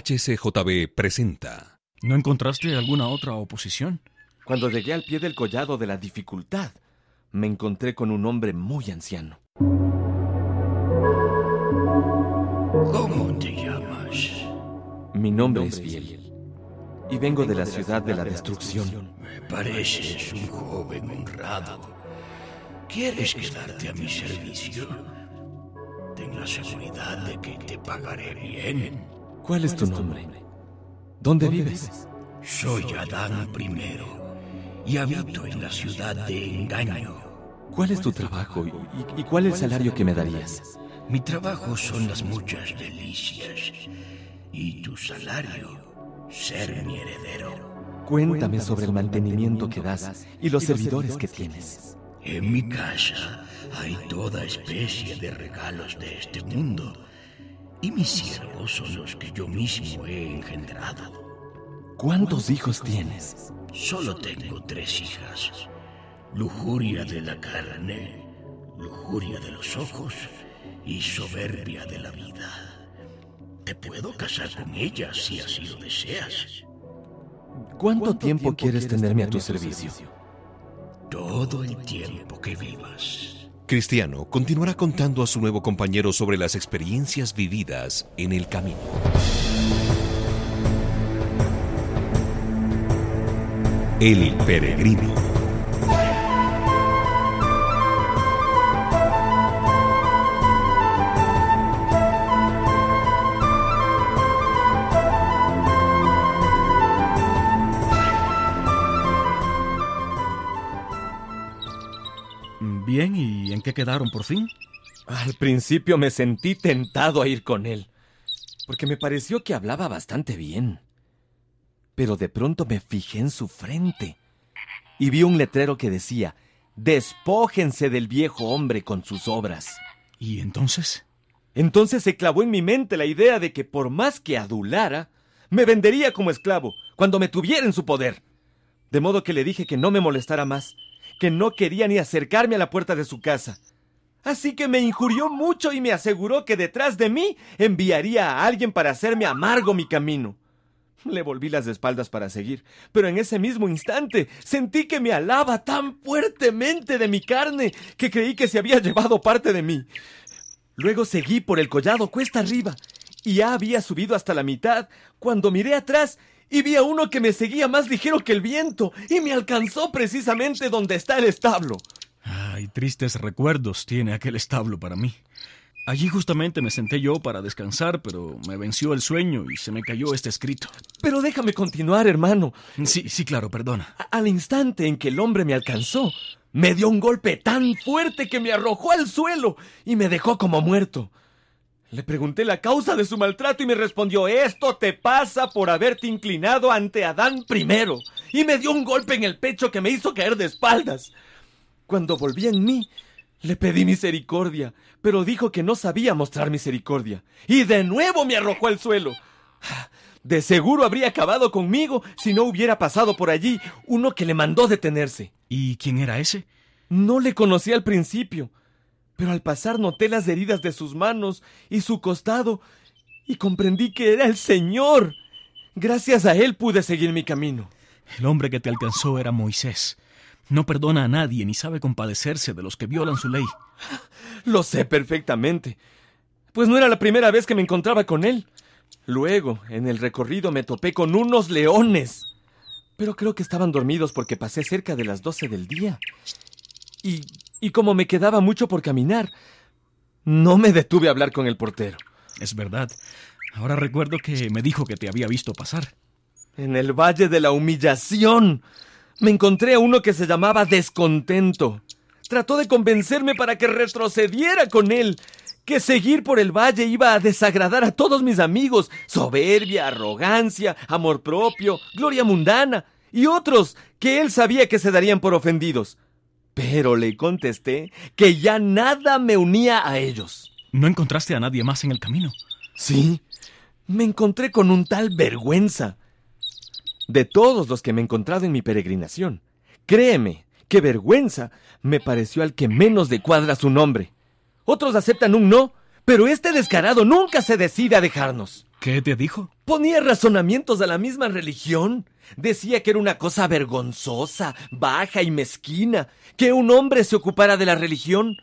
HCJB presenta. ¿No encontraste alguna otra oposición? Cuando llegué al pie del collado de la dificultad, me encontré con un hombre muy anciano. ¿Cómo te llamas? Mi nombre es Biel y vengo de la ciudad de la destrucción. Me pareces un joven honrado. ¿Quieres quedarte a mi servicio? Ten la seguridad de que te pagaré bien. ¿Cuál es tu nombre? ¿Dónde vives? Soy Adán I y habito en la ciudad de Engaño. ¿Cuál es tu trabajo y, y cuál es el salario que me darías? Mi trabajo son las muchas delicias y tu salario, ser mi heredero. Cuéntame sobre el mantenimiento que das y los servidores que tienes. En mi casa hay toda especie de regalos de este mundo y mis siervos son los que yo mismo he engendrado. ¿Cuántos hijos tienes? Solo tengo tres hijas. Lujuria de la carne, lujuria de los ojos y soberbia de la vida. Te puedo casar con ellas si así lo deseas. ¿Cuánto tiempo quieres tenerme a tu servicio? Todo el tiempo que vivas. Cristiano continuará contando a su nuevo compañero sobre las experiencias vividas en el camino. El peregrino. Bien, ¿y en qué quedaron por fin? Al principio me sentí tentado a ir con él, porque me pareció que hablaba bastante bien. Pero de pronto me fijé en su frente y vi un letrero que decía, Despójense del viejo hombre con sus obras. ¿Y entonces? Entonces se clavó en mi mente la idea de que por más que adulara, me vendería como esclavo cuando me tuviera en su poder. De modo que le dije que no me molestara más, que no quería ni acercarme a la puerta de su casa. Así que me injurió mucho y me aseguró que detrás de mí enviaría a alguien para hacerme amargo mi camino. Le volví las espaldas para seguir, pero en ese mismo instante sentí que me alaba tan fuertemente de mi carne que creí que se había llevado parte de mí. Luego seguí por el collado cuesta arriba y ya había subido hasta la mitad cuando miré atrás y vi a uno que me seguía más ligero que el viento y me alcanzó precisamente donde está el establo. Ay, tristes recuerdos tiene aquel establo para mí. Allí justamente me senté yo para descansar, pero me venció el sueño y se me cayó este escrito. Pero déjame continuar, hermano. Sí, sí, claro, perdona. A- Al instante en que el hombre me alcanzó, me dio un golpe tan fuerte que me arrojó al suelo y me dejó como muerto. Le pregunté la causa de su maltrato y me respondió, esto te pasa por haberte inclinado ante Adán primero. Y me dio un golpe en el pecho que me hizo caer de espaldas. Cuando volví en mí, le pedí misericordia, pero dijo que no sabía mostrar misericordia. Y de nuevo me arrojó al suelo. De seguro habría acabado conmigo si no hubiera pasado por allí uno que le mandó detenerse. ¿Y quién era ese? No le conocí al principio, pero al pasar noté las heridas de sus manos y su costado y comprendí que era el Señor. Gracias a él pude seguir mi camino. El hombre que te alcanzó era Moisés. No perdona a nadie ni sabe compadecerse de los que violan su ley. Lo sé perfectamente, pues no era la primera vez que me encontraba con él. Luego, en el recorrido me topé con unos leones, pero creo que estaban dormidos porque pasé cerca de las doce del día. Y, y como me quedaba mucho por caminar, no me detuve a hablar con el portero. Es verdad. Ahora recuerdo que me dijo que te había visto pasar. En el Valle de la Humillación me encontré a uno que se llamaba Descontento. Trató de convencerme para que retrocediera con él, que seguir por el valle iba a desagradar a todos mis amigos. Soberbia, arrogancia, amor propio, gloria mundana y otros que él sabía que se darían por ofendidos. Pero le contesté que ya nada me unía a ellos. ¿No encontraste a nadie más en el camino? Sí, me encontré con un tal vergüenza. De todos los que me he encontrado en mi peregrinación, créeme que vergüenza me pareció al que menos le cuadra su nombre. Otros aceptan un no, pero este descarado nunca se decide a dejarnos. ¿Qué te dijo? Ponía razonamientos a la misma religión. Decía que era una cosa vergonzosa, baja y mezquina que un hombre se ocupara de la religión,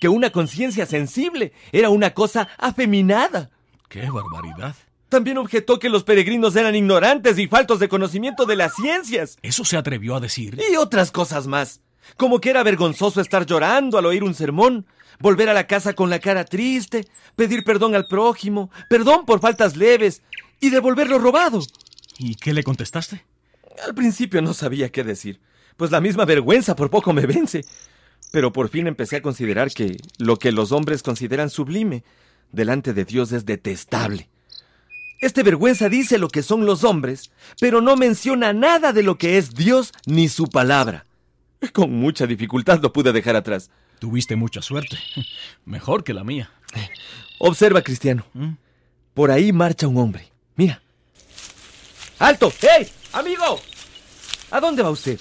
que una conciencia sensible era una cosa afeminada. ¡Qué barbaridad! También objetó que los peregrinos eran ignorantes y faltos de conocimiento de las ciencias. ¿Eso se atrevió a decir? Y otras cosas más. Como que era vergonzoso estar llorando al oír un sermón, volver a la casa con la cara triste, pedir perdón al prójimo, perdón por faltas leves y devolver lo robado. ¿Y qué le contestaste? Al principio no sabía qué decir, pues la misma vergüenza por poco me vence. Pero por fin empecé a considerar que lo que los hombres consideran sublime, delante de Dios es detestable. Este vergüenza dice lo que son los hombres, pero no menciona nada de lo que es Dios ni su palabra. Con mucha dificultad lo pude dejar atrás. Tuviste mucha suerte. Mejor que la mía. Observa, Cristiano. ¿Mm? Por ahí marcha un hombre. Mira. ¡Alto! ¡Hey! ¡Amigo! ¿A dónde va usted?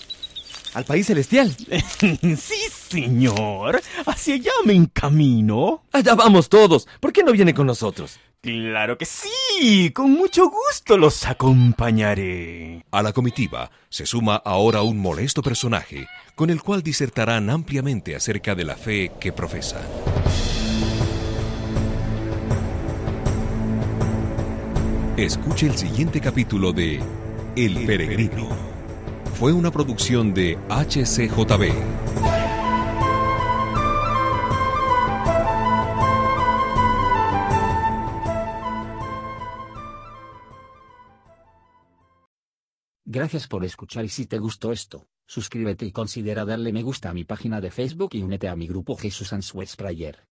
¿Al país celestial? sí, señor. Hacia allá me encamino. Allá vamos todos. ¿Por qué no viene con nosotros? Claro que sí. Con mucho gusto los acompañaré. A la comitiva se suma ahora un molesto personaje con el cual disertarán ampliamente acerca de la fe que profesan. Escuche el siguiente capítulo de El Peregrino. Fue una producción de HCJB. Gracias por escuchar y si te gustó esto, suscríbete y considera darle me gusta a mi página de Facebook y únete a mi grupo Jesús Answers Prayer.